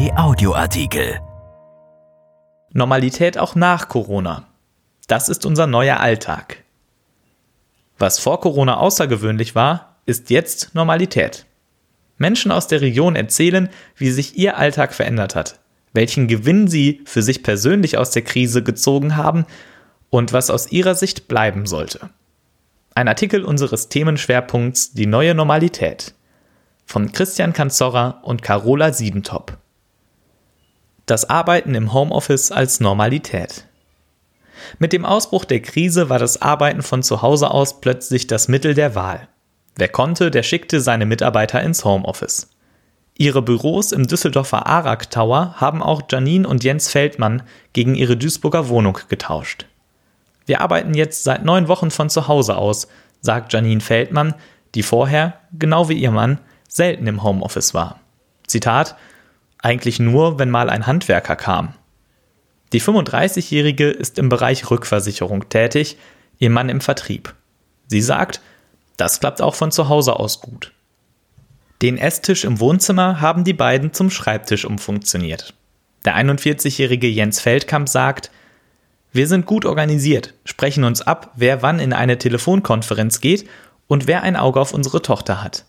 Kai Audioartikel. Normalität auch nach Corona. Das ist unser neuer Alltag. Was vor Corona außergewöhnlich war, ist jetzt Normalität. Menschen aus der Region erzählen, wie sich ihr Alltag verändert hat, welchen Gewinn sie für sich persönlich aus der Krise gezogen haben und was aus ihrer Sicht bleiben sollte. Ein Artikel unseres Themenschwerpunkts Die neue Normalität von Christian Kanzorra und Carola Siebentop. Das Arbeiten im Homeoffice als Normalität. Mit dem Ausbruch der Krise war das Arbeiten von zu Hause aus plötzlich das Mittel der Wahl. Wer konnte, der schickte seine Mitarbeiter ins Homeoffice. Ihre Büros im Düsseldorfer Arak Tower haben auch Janine und Jens Feldmann gegen ihre Duisburger Wohnung getauscht. Wir arbeiten jetzt seit neun Wochen von zu Hause aus, sagt Janine Feldmann, die vorher, genau wie ihr Mann, selten im Homeoffice war. Zitat, eigentlich nur, wenn mal ein Handwerker kam. Die 35-Jährige ist im Bereich Rückversicherung tätig, ihr Mann im Vertrieb. Sie sagt, das klappt auch von zu Hause aus gut. Den Esstisch im Wohnzimmer haben die beiden zum Schreibtisch umfunktioniert. Der 41-jährige Jens Feldkamp sagt, wir sind gut organisiert, sprechen uns ab, wer wann in eine Telefonkonferenz geht und wer ein Auge auf unsere Tochter hat.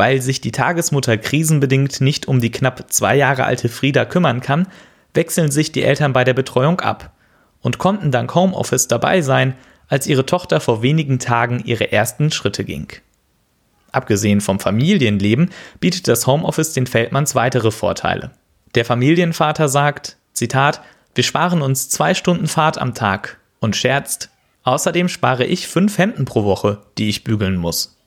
Weil sich die Tagesmutter krisenbedingt nicht um die knapp zwei Jahre alte Frieda kümmern kann, wechseln sich die Eltern bei der Betreuung ab und konnten dank Homeoffice dabei sein, als ihre Tochter vor wenigen Tagen ihre ersten Schritte ging. Abgesehen vom Familienleben bietet das Homeoffice den Feldmanns weitere Vorteile. Der Familienvater sagt, Zitat, wir sparen uns zwei Stunden Fahrt am Tag und scherzt, außerdem spare ich fünf Hemden pro Woche, die ich bügeln muss.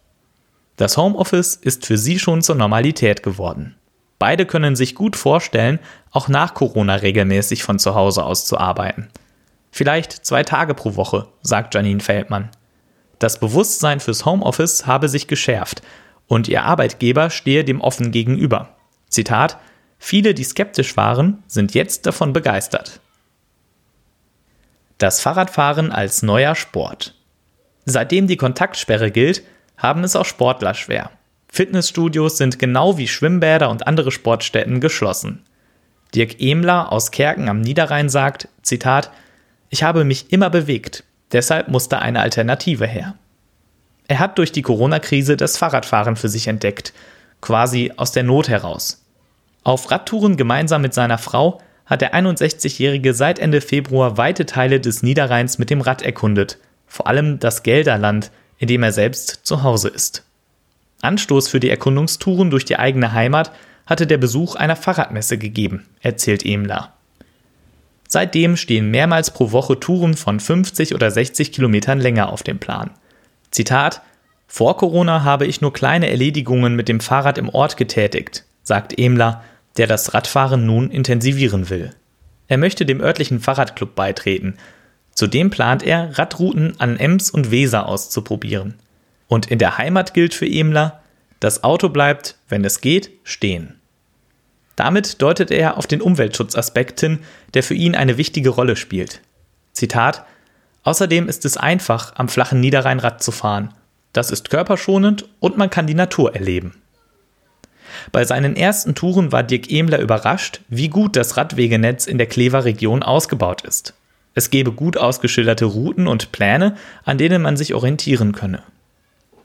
Das Homeoffice ist für sie schon zur Normalität geworden. Beide können sich gut vorstellen, auch nach Corona regelmäßig von zu Hause aus zu arbeiten. Vielleicht zwei Tage pro Woche, sagt Janine Feldmann. Das Bewusstsein fürs Homeoffice habe sich geschärft und ihr Arbeitgeber stehe dem offen gegenüber. Zitat: Viele, die skeptisch waren, sind jetzt davon begeistert. Das Fahrradfahren als neuer Sport. Seitdem die Kontaktsperre gilt, haben es auch Sportler schwer. Fitnessstudios sind genau wie Schwimmbäder und andere Sportstätten geschlossen. Dirk Emler aus Kerken am Niederrhein sagt, Zitat, ich habe mich immer bewegt, deshalb musste eine Alternative her. Er hat durch die Corona-Krise das Fahrradfahren für sich entdeckt, quasi aus der Not heraus. Auf Radtouren gemeinsam mit seiner Frau hat der 61-Jährige seit Ende Februar weite Teile des Niederrheins mit dem Rad erkundet, vor allem das Gelderland, in dem er selbst zu Hause ist. Anstoß für die Erkundungstouren durch die eigene Heimat hatte der Besuch einer Fahrradmesse gegeben, erzählt Emler. Seitdem stehen mehrmals pro Woche Touren von 50 oder 60 Kilometern länger auf dem Plan. Zitat: Vor Corona habe ich nur kleine Erledigungen mit dem Fahrrad im Ort getätigt, sagt Emler, der das Radfahren nun intensivieren will. Er möchte dem örtlichen Fahrradclub beitreten Zudem plant er, Radrouten an Ems und Weser auszuprobieren. Und in der Heimat gilt für Emler, das Auto bleibt, wenn es geht, stehen. Damit deutet er auf den Umweltschutzaspekt hin, der für ihn eine wichtige Rolle spielt. Zitat Außerdem ist es einfach, am flachen Niederrhein Rad zu fahren. Das ist körperschonend und man kann die Natur erleben. Bei seinen ersten Touren war Dirk Emler überrascht, wie gut das Radwegenetz in der Klever Region ausgebaut ist. Es gebe gut ausgeschilderte Routen und Pläne, an denen man sich orientieren könne.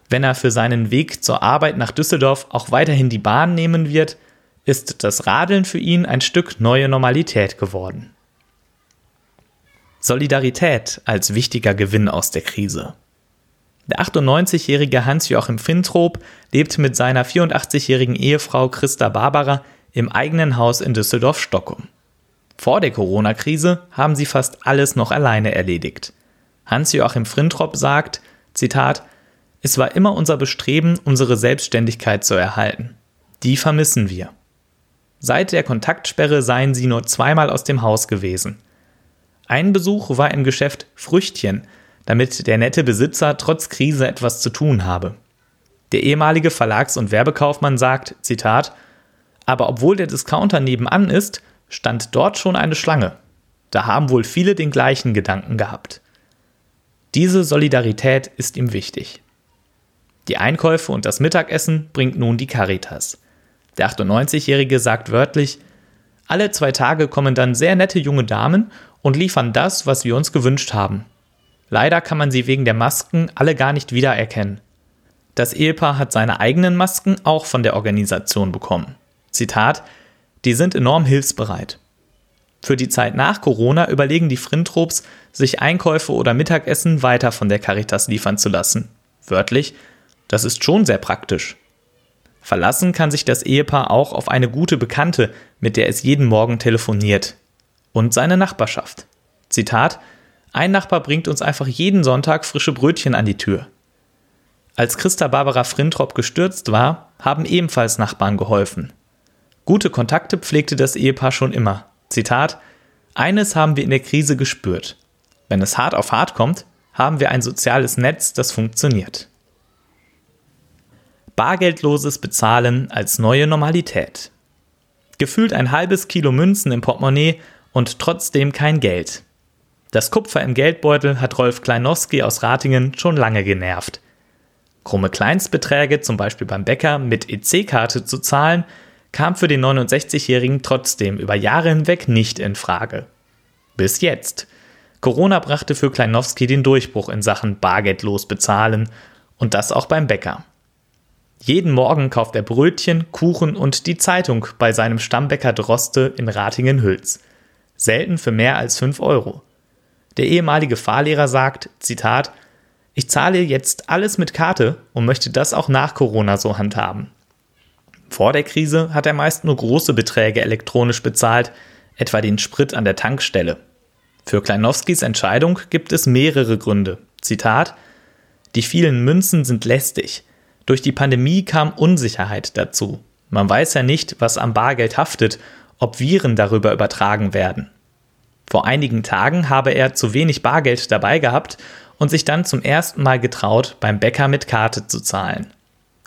Wenn er für seinen Weg zur Arbeit nach Düsseldorf auch weiterhin die Bahn nehmen wird, ist das Radeln für ihn ein Stück neue Normalität geworden. Solidarität als wichtiger Gewinn aus der Krise. Der 98-jährige Hans-Joachim Fintrop lebt mit seiner 84-jährigen Ehefrau Christa Barbara im eigenen Haus in Düsseldorf-Stockholm. Vor der Corona-Krise haben sie fast alles noch alleine erledigt. Hans-Joachim Frintrop sagt, Zitat, es war immer unser Bestreben, unsere Selbstständigkeit zu erhalten. Die vermissen wir. Seit der Kontaktsperre seien sie nur zweimal aus dem Haus gewesen. Ein Besuch war im Geschäft Früchtchen, damit der nette Besitzer trotz Krise etwas zu tun habe. Der ehemalige Verlags- und Werbekaufmann sagt, Zitat, aber obwohl der Discounter nebenan ist, stand dort schon eine Schlange. Da haben wohl viele den gleichen Gedanken gehabt. Diese Solidarität ist ihm wichtig. Die Einkäufe und das Mittagessen bringt nun die Caritas. Der 98-Jährige sagt wörtlich, Alle zwei Tage kommen dann sehr nette junge Damen und liefern das, was wir uns gewünscht haben. Leider kann man sie wegen der Masken alle gar nicht wiedererkennen. Das Ehepaar hat seine eigenen Masken auch von der Organisation bekommen. Zitat, die sind enorm hilfsbereit. Für die Zeit nach Corona überlegen die Frintrops, sich Einkäufe oder Mittagessen weiter von der Caritas liefern zu lassen. Wörtlich, das ist schon sehr praktisch. Verlassen kann sich das Ehepaar auch auf eine gute Bekannte, mit der es jeden Morgen telefoniert. Und seine Nachbarschaft. Zitat, ein Nachbar bringt uns einfach jeden Sonntag frische Brötchen an die Tür. Als Christa Barbara Frintrop gestürzt war, haben ebenfalls Nachbarn geholfen. Gute Kontakte pflegte das Ehepaar schon immer. Zitat: Eines haben wir in der Krise gespürt. Wenn es hart auf hart kommt, haben wir ein soziales Netz, das funktioniert. Bargeldloses Bezahlen als neue Normalität. Gefühlt ein halbes Kilo Münzen im Portemonnaie und trotzdem kein Geld. Das Kupfer im Geldbeutel hat Rolf Kleinowski aus Ratingen schon lange genervt. Krumme Kleinstbeträge, zum Beispiel beim Bäcker, mit EC-Karte zu zahlen, kam für den 69-Jährigen trotzdem über Jahre hinweg nicht in Frage. Bis jetzt. Corona brachte für Kleinowski den Durchbruch in Sachen bargeldlos bezahlen und das auch beim Bäcker. Jeden Morgen kauft er Brötchen, Kuchen und die Zeitung bei seinem Stammbäcker Droste in Ratingen-Hülz. Selten für mehr als 5 Euro. Der ehemalige Fahrlehrer sagt, Zitat, ich zahle jetzt alles mit Karte und möchte das auch nach Corona so handhaben. Vor der Krise hat er meist nur große Beträge elektronisch bezahlt, etwa den Sprit an der Tankstelle. Für Kleinowskis Entscheidung gibt es mehrere Gründe. Zitat: Die vielen Münzen sind lästig. Durch die Pandemie kam Unsicherheit dazu. Man weiß ja nicht, was am Bargeld haftet, ob Viren darüber übertragen werden. Vor einigen Tagen habe er zu wenig Bargeld dabei gehabt und sich dann zum ersten Mal getraut, beim Bäcker mit Karte zu zahlen.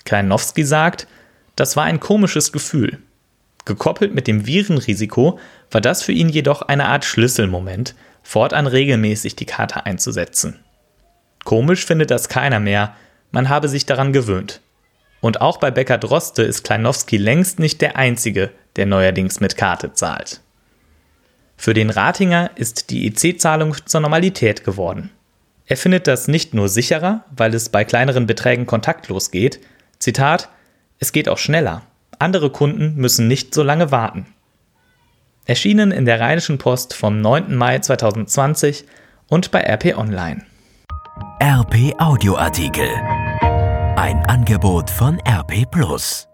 Kleinowski sagt, das war ein komisches Gefühl. Gekoppelt mit dem Virenrisiko war das für ihn jedoch eine Art Schlüsselmoment, fortan regelmäßig die Karte einzusetzen. Komisch findet das keiner mehr, man habe sich daran gewöhnt. Und auch bei Becker Droste ist Kleinowski längst nicht der Einzige, der neuerdings mit Karte zahlt. Für den Ratinger ist die EC-Zahlung zur Normalität geworden. Er findet das nicht nur sicherer, weil es bei kleineren Beträgen kontaktlos geht, Zitat, es geht auch schneller. Andere Kunden müssen nicht so lange warten. Erschienen in der Rheinischen Post vom 9. Mai 2020 und bei RP Online. RP Audioartikel. Ein Angebot von RP Plus.